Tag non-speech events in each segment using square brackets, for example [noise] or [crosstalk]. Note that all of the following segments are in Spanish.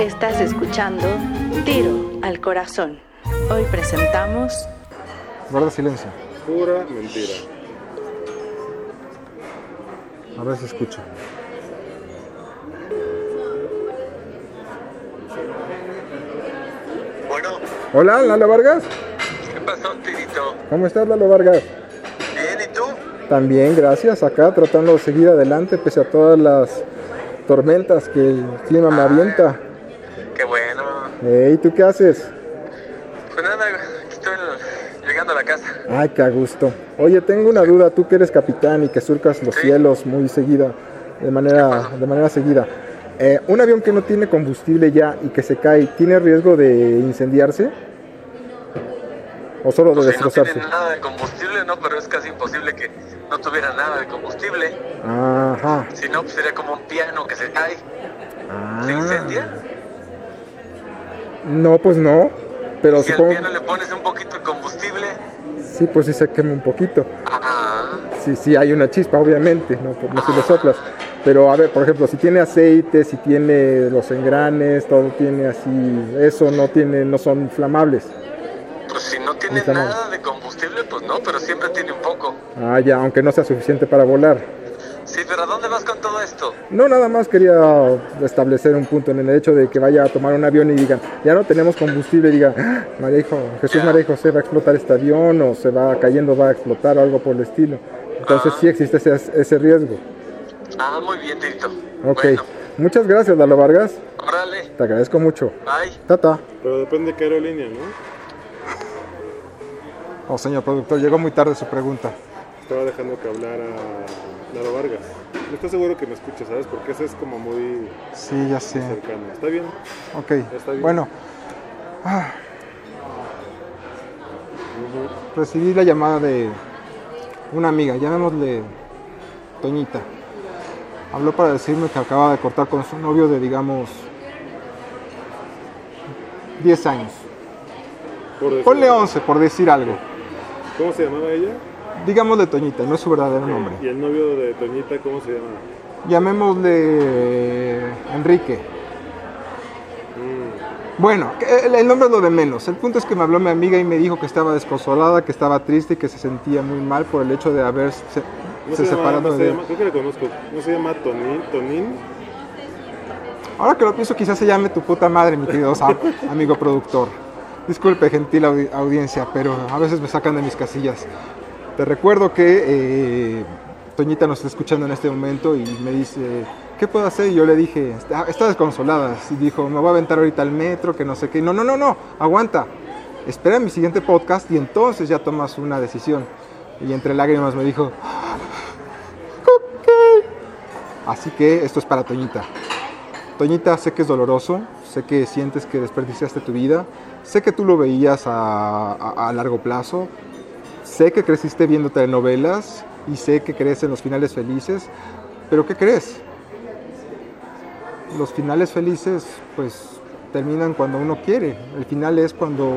Estás escuchando Tiro al Corazón. Hoy presentamos Guarda silencio. Pura mentira. A ver si escucho. Bueno, Hola, Lalo Vargas. ¿qué pasó, Tirito? ¿Cómo estás, Lalo Vargas? Bien, ¿y tú? También, gracias. Acá tratando de seguir adelante pese a todas las tormentas que el clima me avienta. Hey, ¿tú qué haces? Pues nada, estoy llegando a la casa. Ay, qué a gusto. Oye, tengo una duda. Tú que eres capitán y que surcas los Sí. cielos muy seguida, de manera, de manera seguida. Eh, un avión que no tiene combustible ya y que se cae, ¿tiene riesgo de incendiarse? ¿O solo de si no destrozarse? tiene nada de combustible, no, pero es casi imposible que no tuviera nada de combustible. Ajá. Si no, pues sería como un piano que se cae. Ah. ¿Se incendia? No, pues no. Pero Si al supongo. piano le pones un poquito de combustible, Sí, pues sí se quema un poquito. ah, Sí, sí, hay una chispa, obviamente, no, no si lo soplas. Pero a ver, por ejemplo, si tiene aceite, si tiene los engranes, todo tiene así, eso no tiene, no son inflamables. pues si no tiene nada de combustible, pues no, pero siempre tiene un poco. Ah, ya, aunque no sea suficiente para volar. Sí, pero ¿a dónde vas con todo esto? No, nada más quería establecer un punto en el hecho de que vaya a tomar un avión y digan, ya no tenemos combustible, y diga, "Ah, María Hijo- Jesús. María José va a explotar este avión o se va cayendo, va a explotar o algo por el estilo. Entonces Ah. sí existe ese, ese riesgo. Ah, muy bien, Tirito. Ok, Bueno, muchas gracias, Lalo Vargas. órale, Te agradezco mucho. bye. Tata. Pero depende de qué aerolínea, ¿no? Oh, señor productor, llegó muy tarde su pregunta. Estaba dejando que hablara Laro Vargas. No estoy seguro que me escuche, ¿sabes? Porque eso es como muy Sí, ya sé. cercano. ¿Está bien? Ok, Está bien. bueno. Ah. Recibí la llamada de una amiga, llamémosle Toñita. Habló para decirme que acaba de cortar con su novio de, digamos, 10 años. Ponle 11, por decir algo. ¿Cómo se llamaba ella? Digámosle Toñita, no es su verdadero nombre. ¿Y el novio de Toñita cómo se llama? Llamémosle Enrique. Mm, Bueno, el, el nombre es lo de menos. El punto es que me habló mi amiga y me dijo que estaba desconsolada, que estaba triste y que se sentía muy mal por el hecho de haberse No se se, llama, separado no se de llama, creo que le conozco. ¿No se llama Tonín? ¿Tonín? Ahora que lo pienso, quizás se llame tu puta madre, mi querido amigo productor. Disculpe, gentil audi- audiencia, pero a veces me sacan de mis casillas. Te recuerdo que eh, Toñita nos está escuchando en este momento y me dice, ¿qué puedo hacer? Y yo le dije, está, está desconsolada. Y dijo, me voy a aventar ahorita al metro, que no sé qué. No, no, no, no, aguanta. Espera mi siguiente podcast y entonces ya tomas una decisión. Y entre lágrimas me dijo, ok. Así que esto es para Toñita. Toñita, sé que es doloroso, sé que sientes que desperdiciaste tu vida, sé que tú lo veías a largo plazo, sé que creciste viendo telenovelas y sé que crees en los finales felices, pero ¿qué crees? Los finales felices pues terminan cuando uno quiere, el final es cuando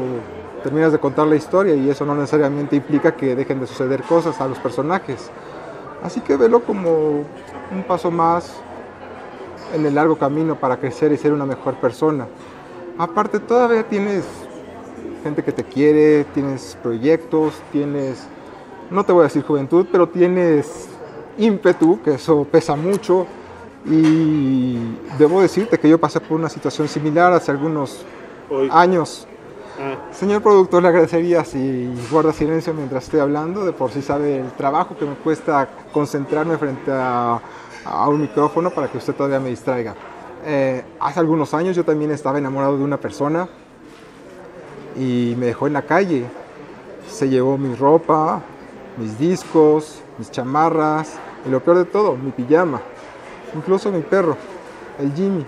terminas de contar la historia y eso no necesariamente implica que dejen de suceder cosas a los personajes. Así que velo como un paso más en el largo camino para crecer y ser una mejor persona. Aparte, todavía tienes gente que te quiere, tienes proyectos, tienes, no te voy a decir juventud, pero tienes ímpetu, que eso pesa mucho. Y debo decirte que yo pasé por una situación similar hace algunos Hoy. años. Ah, Señor productor, le agradecería si guarda silencio mientras estoy hablando. De por sí sabe el trabajo que me cuesta concentrarme frente a, a un micrófono para que usted todavía me distraiga. Eh, hace algunos años yo también estaba enamorado de una persona y me dejó en la calle. Se llevó mi ropa, mis discos, mis chamarras y lo peor de todo, mi pijama. Incluso mi perro, el Jimmy.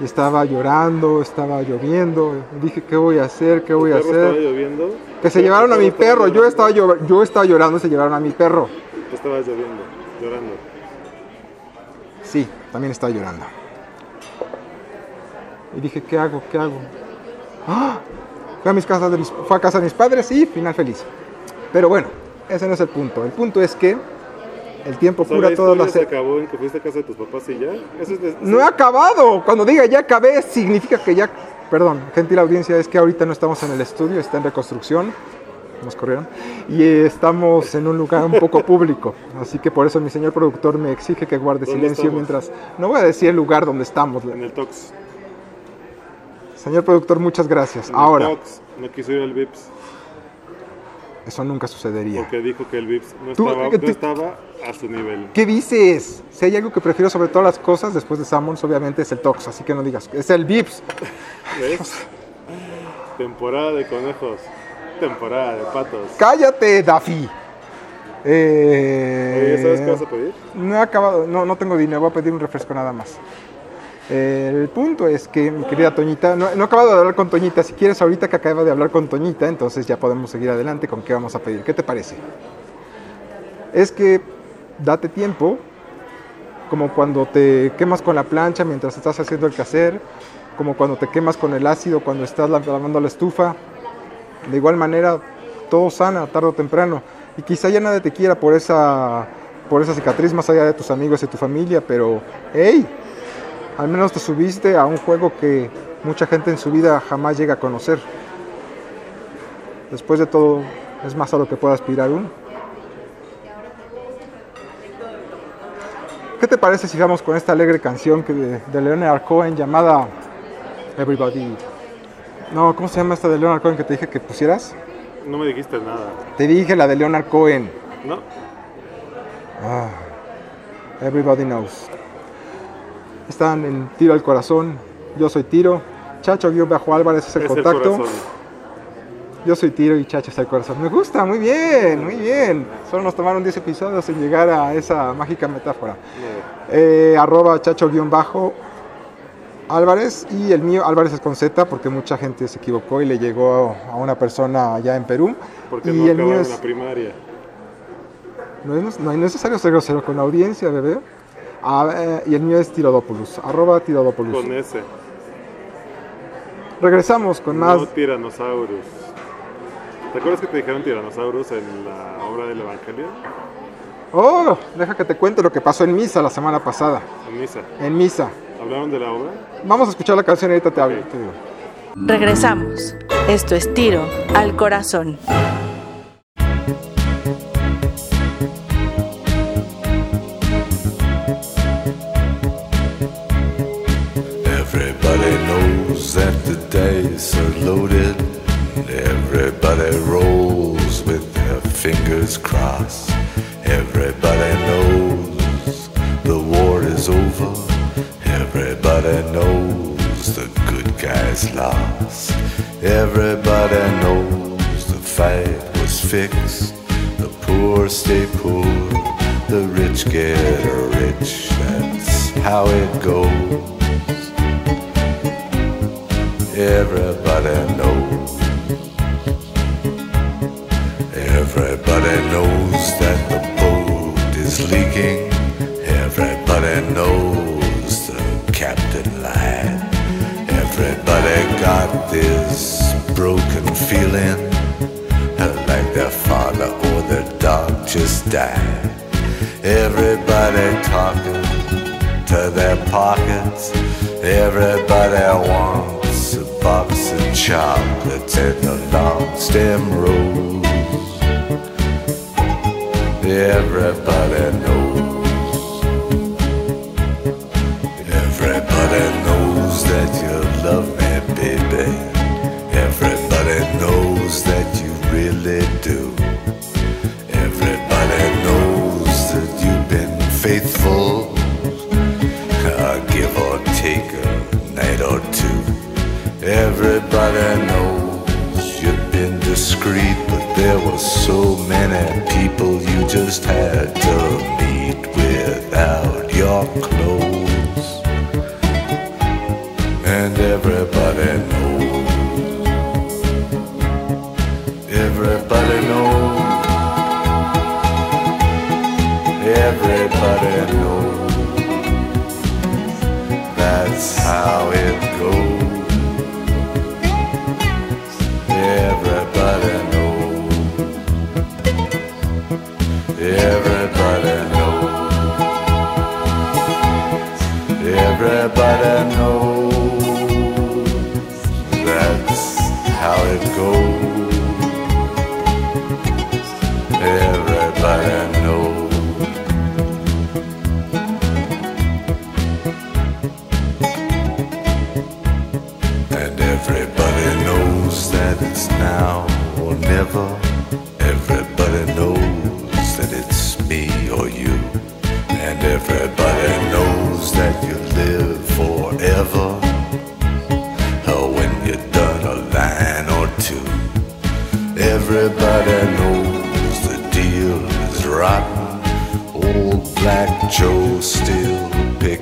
Y estaba llorando, estaba lloviendo. Dije, ¿qué voy a hacer? ¿Qué voy a ¿el perro estaba hacer? lloviendo? Que se llevaron a mi perro. Yo estaba, yo estaba llorando se llevaron a mi perro. Tú estabas lloviendo, llorando. Sí, también estaba llorando. Y dije, ¿qué hago? ¿Qué hago? ¡Ah! Fue a, mis casas de mis- fue a casa de mis padres y final feliz. Pero bueno, ese no es el punto. El punto es que El tiempo cura todas las... se acabó en que fuiste a casa de tus papás y ya. Eso es de- No he acabado. Cuando diga ya acabé, significa que ya. Perdón, gentil audiencia, es que ahorita no estamos en el estudio, está en reconstrucción. Nos corrieron. Y estamos en un lugar un poco público. Así que por eso mi señor productor me exige que guarde ¿Dónde silencio estamos? mientras. No voy a decir el lugar donde estamos. En el Tox. Señor productor, muchas gracias. Ahora. No quiso ir al Vips eso nunca sucedería. porque dijo que el Vips no Tú- estaba, que no estaba a su nivel. ¿Qué dices? Si hay algo que prefiero sobre todas las cosas después de Sammons, obviamente es el Tox. Así que no digas, es el Vips. ¿Ves? Temporada de conejos. Temporada de patos. Cállate, Daffy. Eh, ¿sabes qué vas a pedir? No he acabado, no, no tengo dinero, voy a pedir un refresco nada más. Eh, el punto es que, mi querida Toñita, no, no he acabado de hablar con Toñita. Si quieres, ahorita que acaba de hablar con Toñita, entonces ya podemos seguir adelante con qué vamos a pedir. ¿Qué te parece? Es que date tiempo, como cuando te quemas con la plancha mientras estás haciendo el quehacer, como cuando te quemas con el ácido cuando estás la- lavando la estufa. De igual manera, todo sana tarde o temprano. Y quizá ya nadie te quiera por esa, por esa cicatriz más allá de tus amigos y tu familia, pero hey, al menos te subiste a un juego que mucha gente en su vida jamás llega a conocer. Después de todo, es más a lo que pueda aspirar uno. ¿Qué te parece si vamos con esta alegre canción que de, de Leonard Cohen llamada Everybody? No, ¿cómo se llama esta de Leonard Cohen que te dije que pusieras? No me dijiste nada. Te dije la de Leonard Cohen. No. Ah, everybody knows. Están en Tiro al Corazón. Yo soy Tiro. Chacho-Álvarez es el es contacto. el. Yo soy Tiro y Chacho es el corazón. Me gusta, muy bien, muy bien. Solo nos tomaron 10 episodios sin llegar a esa mágica metáfora. Eh, arroba Chacho-Álvarez y el mío Álvarez es con Z porque mucha gente se equivocó y le llegó a una persona allá en Perú. Porque y no el mío es... la primaria. No es, no es necesario ser grosero con la audiencia, bebé. Ah, eh, y el mío es Tirodopoulos, arroba Tirodopoulos. Con ese. Regresamos con más. No Tyrannosaurus. ¿Te acuerdas que te dijeron Tyrannosaurus en la obra del Evangelio? Oh, deja que te cuente lo que pasó en misa la semana pasada. En misa. En misa. ¿Hablaron de la obra? Vamos a escuchar la canción y ahorita te hablo. Ok. te digo. Regresamos. Esto es Tiro al Corazón. Dice are loaded. Everybody rolls with their fingers crossed. Everybody knows the war is over. Everybody knows the good guys lost. Everybody knows the fight was fixed. Leaking. Everybody knows the captain lied. Everybody got this broken feeling like their father or their dog just died. Everybody talking to their pockets. Everybody wants a box of chocolates and a long stem rose. Everybody knows. Everybody knows that you love me, baby. Everybody knows that you really do. Everybody knows that you've been faithful. Uh, give or take a night or two. Everybody knows you've been discreet, but there were so many people you just had to meet without your clothes. And everybody knows. Everybody knows. Everybody knows. That's how Everybody knows that's how it goes.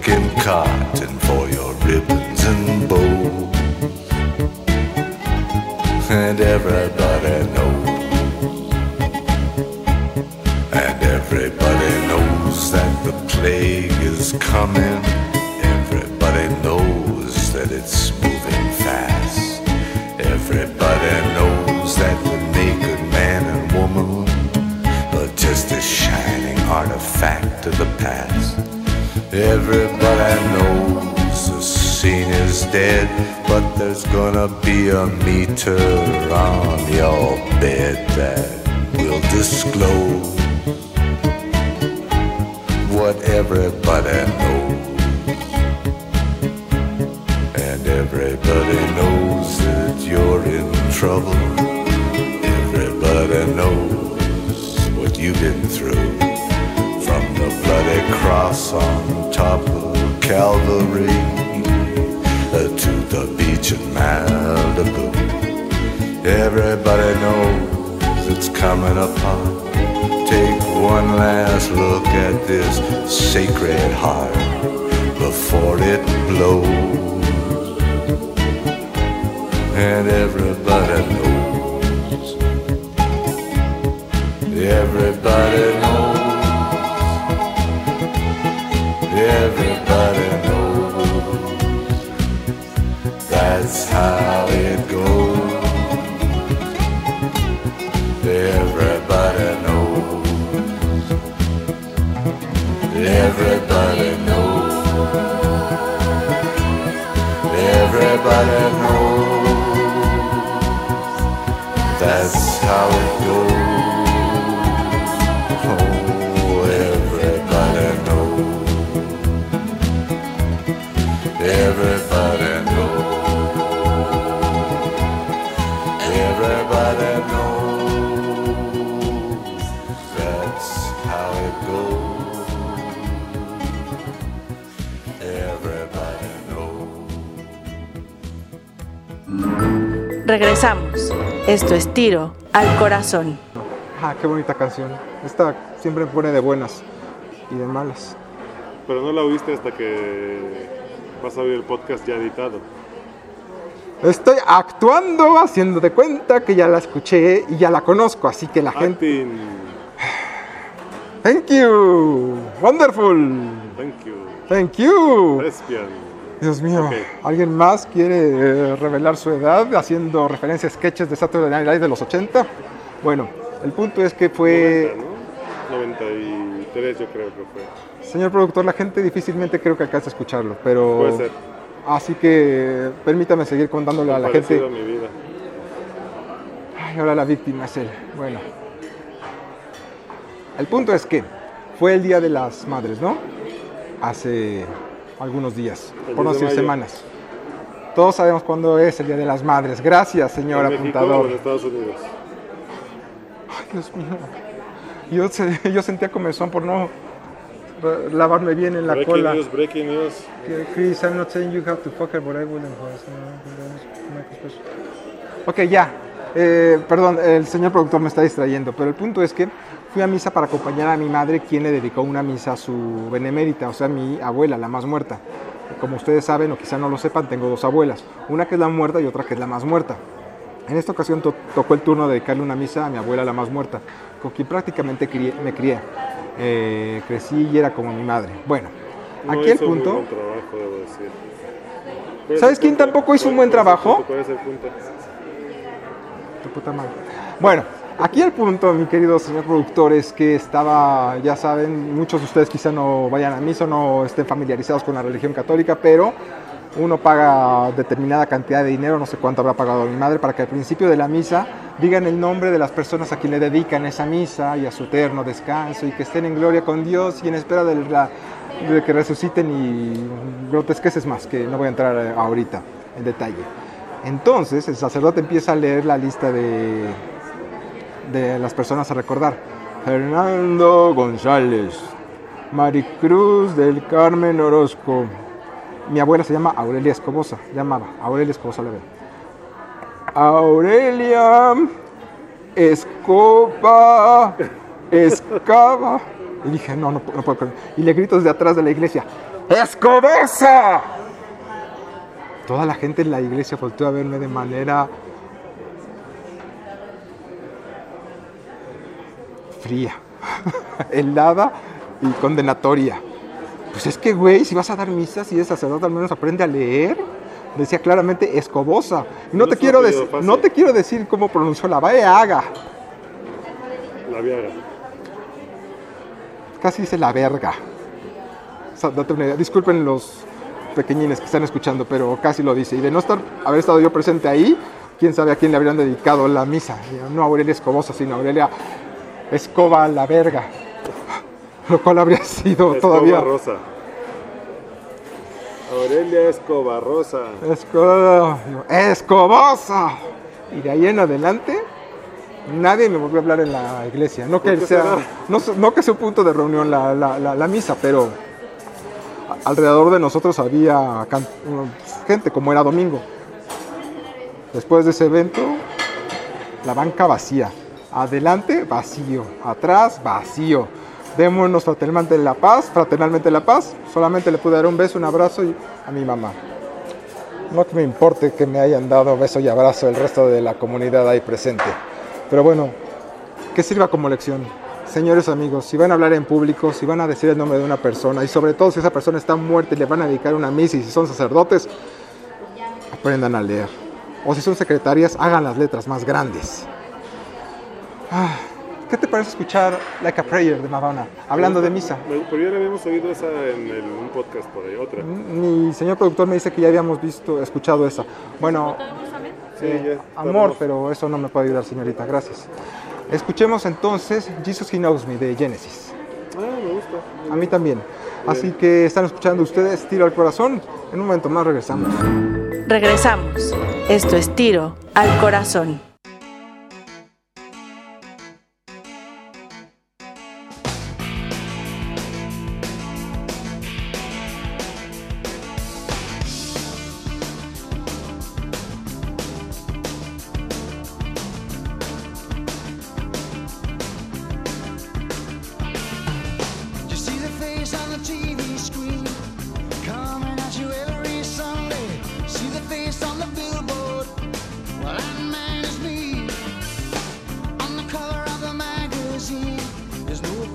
Picking cotton for your ribbons and bows. And everybody knows. And everybody knows that the plague is coming. Everybody knows that it's moving fast. Everybody knows that the naked man and woman are just a shining artifact of the past. Everybody knows the scene is dead, but there's gonna be a meter on your bed that will disclose what everybody knows. And everybody knows that you're in trouble. Everybody knows it's coming upon. Take one last look at this sacred heart before it blows. And everybody knows. Everybody knows. Everybody knows. That's how Everybody knows. That's how it goes. Regresamos. Esto es Tiro al Corazón. Ah, qué bonita canción. Esta siempre pone de buenas y de malas. Pero no la oíste hasta que vas a oír el podcast ya editado. Estoy actuando, haciendo de cuenta que ya la escuché y ya la conozco, así que la gente... Acting. Thank you. Wonderful. Thank you. Thank you. Lesbian. Dios mío. ¿alguien más quiere eh, revelar su edad haciendo referencia a sketches de Saturday Night Live de los 80? Bueno, el punto es que fue... 90, ¿no? 93 yo creo que fue. Señor productor, la gente difícilmente creo que alcanza a escucharlo, pero... Puede ser. Así que permítame seguir contándole a la gente... Mi vida. Ay, ahora la víctima es él. Bueno. El punto es que fue el Día de las Madres, ¿no? Hace algunos días, El por no 10 de decir semanas. Todos sabemos cuándo es el Día de las Madres. Gracias, señor ¿En México o apuntador. en Estados Unidos? Ay, Dios mío. Yo, se- yo sentía comezón por no lavarme bien en la breaking cola. news, breaking news. Chris, I'm not saying you have to fuck her, but I wouldn't. Ok, ya. Eh, perdón, el señor productor me está distrayendo, pero el punto es que fui a misa para acompañar a mi madre, quien le dedicó una misa a su benemérita, o sea, mi abuela, la más muerta. Como ustedes saben, o quizá no lo sepan, tengo dos abuelas, una que es la muerta y otra que es la más muerta. En esta ocasión to- tocó el turno de dedicarle una misa a mi abuela, la más muerta, con quien prácticamente crié- me crié. Eh, crecí y era como mi madre. Bueno, No aquí el muy punto... buen trabajo, debo decir. ¿Cuál es ¿Sabes quién tampoco hizo un ¿Cuál- buen trabajo? punto? ¿Cuál es el punto? Tu puta madre. Bueno, Aquí el punto, mi querido señor productor, es que estaba, ya saben, muchos de ustedes quizá no vayan a misa, no estén familiarizados con la religión católica, pero uno paga determinada cantidad de dinero, no sé cuánto habrá pagado mi madre, para que al principio de la misa digan el nombre de las personas a quien le dedican esa misa y a su eterno descanso y que estén en gloria con Dios y en espera de que resuciten y grotesqueces más, que no voy a entrar eh, ahorita en detalle. Entonces el sacerdote empieza a leer la lista de, de las personas a recordar. Fernando González, Maricruz del Carmen Orozco. Mi abuela se llama Aurelia Escobosa, llamaba Aurelia Escobosa Leve. Aurelia Escoba Escava. Y dije, no, no, no puedo creer. Y le grito desde atrás de la iglesia, ¡Escobosa! Toda la gente en la iglesia volteó a verme de manera fría, [laughs] helada y condenatoria. Pues es que, güey, si vas a dar misas y eres sacerdote, al menos aprende a leer. Decía claramente escobosa. Y no, No te quiero decir, no te quiero decir cómo pronunció la haga. La Viagra. Casi dice la verga. O sea, date una idea. Disculpen los pequeñines que están escuchando, pero casi lo dice. Y de no estar, haber estado yo presente ahí, quién sabe a quién le habrían dedicado la misa. No a Aurelia Escobosa, sino a Aurelia Escoba la verga. Lo cual habría sido Escoba todavía. Rosa. Aurelia Escoba Rosa. Esco- Escobosa. Y de ahí en adelante, nadie me volvió a hablar en la iglesia. No que, ¿Por qué sea, no, que sea un punto de reunión la, la- la- la misa, pero a- alrededor de nosotros había gente, como era domingo. Después de ese evento, la banca vacía. Adelante, vacío. Atrás, vacío. Démonos fraternalmente la paz, fraternalmente la paz. Solamente le pude dar un beso, un abrazo a mi mamá. No me importe que me hayan dado beso y abrazo el resto de la comunidad ahí presente. Pero bueno, que sirva como lección. Señores amigos, si van a hablar en público, si van a decir el nombre de una persona y sobre todo si esa persona está muerta y le van a dedicar una misa y si son sacerdotes, aprendan a leer. O si son secretarias, hagan las letras más grandes. Ah, ¿Qué te parece escuchar Like a Prayer de Madonna? Hablando de misa. Me- Pero ya la habíamos oído esa en el- un podcast por ahí, otra. Mi señor productor me dice que ya habíamos visto, escuchado esa. Bueno, eh, amor, pero eso no me puede ayudar, señorita. Gracias. Escuchemos entonces Jesus He Knows Me de Genesis. Ah, me gusta. A mí también. Así que están escuchando ustedes Tiro al Corazón. En un momento más regresamos. Regresamos. Esto es Tiro al Corazón.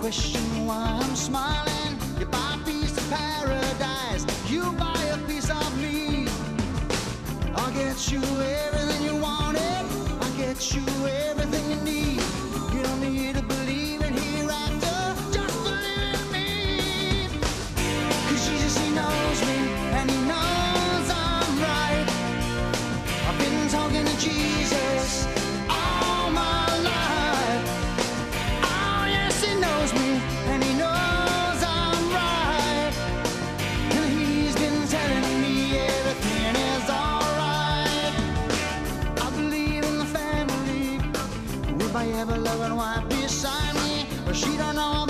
Question why I'm smiling. You buy a piece of paradise, you buy a piece of me. I'll get you everything But she don't know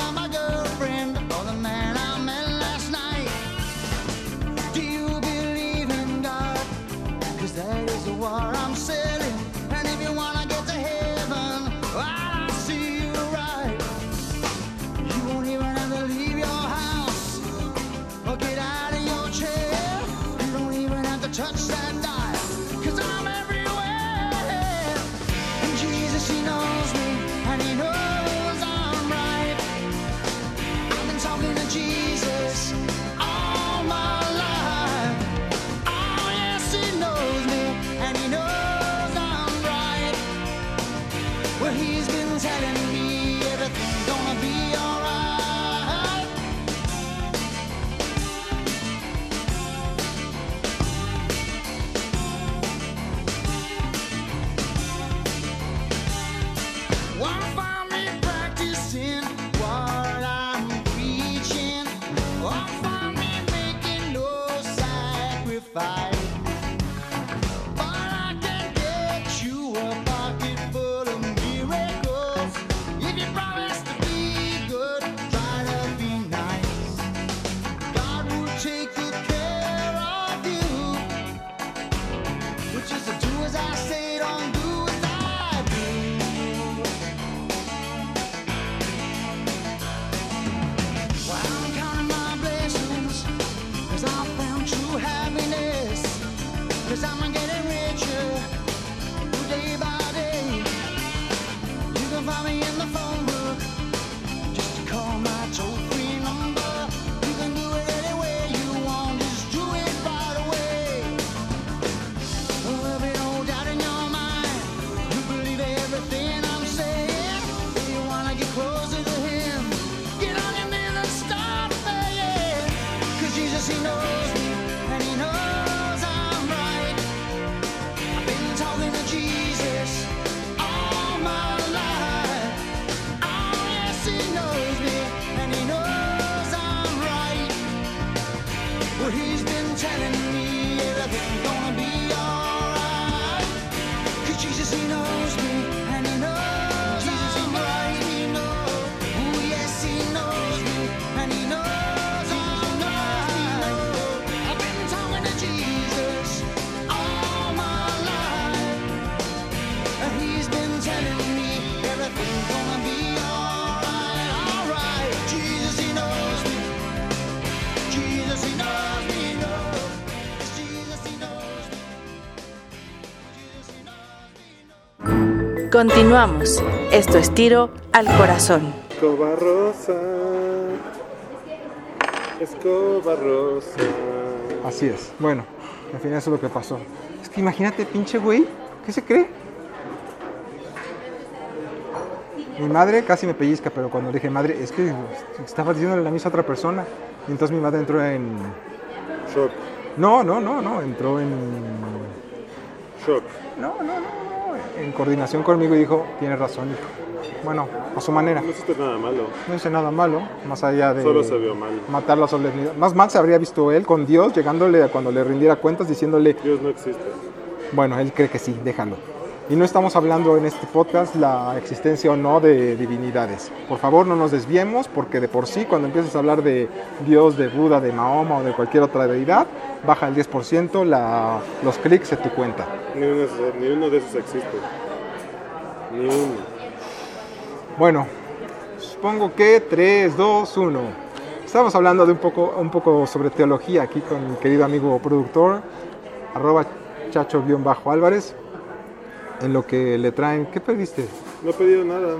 Continuamos. Esto es tiro al corazón. Escoba rosa. Escoba rosa. Así es. Bueno, al final eso es lo que pasó. Es que imagínate, pinche güey, ¿qué se cree? Mi madre casi me pellizca, pero cuando le dije madre, es que estaba diciéndole la misma a otra persona. Y entonces mi madre entró en. Shock. No, no, no, no, entró en. Shock. No, no, no. En coordinación conmigo y dijo, tienes razón, hijo. Bueno, a su manera. No hiciste nada malo. No hice nada malo, más allá de Solo se vio mal. matar la solemnidad. Más mal se habría visto él con Dios, llegándole a cuando le rindiera cuentas, diciéndole, Dios no existe. bueno, él cree que sí, déjalo. Y no estamos hablando en este podcast la existencia o no de divinidades. Por favor, no nos desviemos, porque de por sí, cuando empiezas a hablar de Dios, de Buda, de Mahoma o de cualquier otra deidad, baja el 10% la- los clics de tu cuenta. Ni uno, ni uno de esos existe. Ni uno. Bueno, supongo que 3, 2, 1. Estamos hablando de un poco, un poco sobre teología aquí con mi querido amigo productor, arroba chacho-álvarez, en lo que le traen. ¿Qué pediste? No he pedido nada.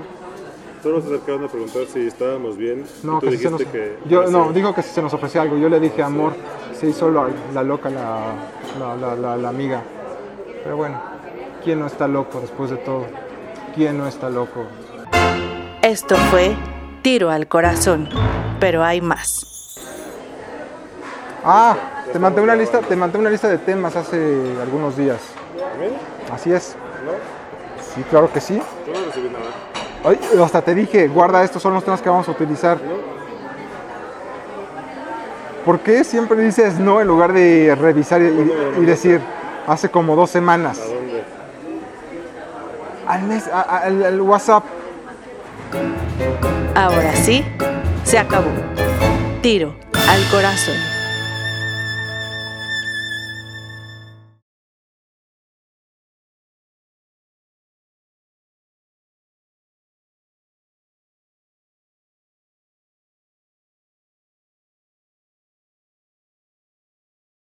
Solo se acercaron a preguntar si estábamos bien. No, tú que si se dijiste nos, que. yo, ah, no, sí. dijo que si se nos ofrecía algo. Yo le dije, amor, se hizo la, la loca la, la, la- la- la amiga. Pero bueno, ¿quién no está loco después de todo? ¿Quién no está loco? Esto fue tiro al corazón. Pero hay más. Ah, te mandé una lista, te mandé una lista de temas hace algunos días. Así es. ¿No? Sí, claro que sí. Yo no recibí nada. Ay, hasta te dije, guarda, estos son los temas que vamos a utilizar. ¿No? ¿Por qué siempre dices no en lugar de revisar y, y decir hace como dos semanas? ¿A dónde? Al, mes, a- a- al- al WhatsApp. Ahora sí, se acabó. Tiro al corazón.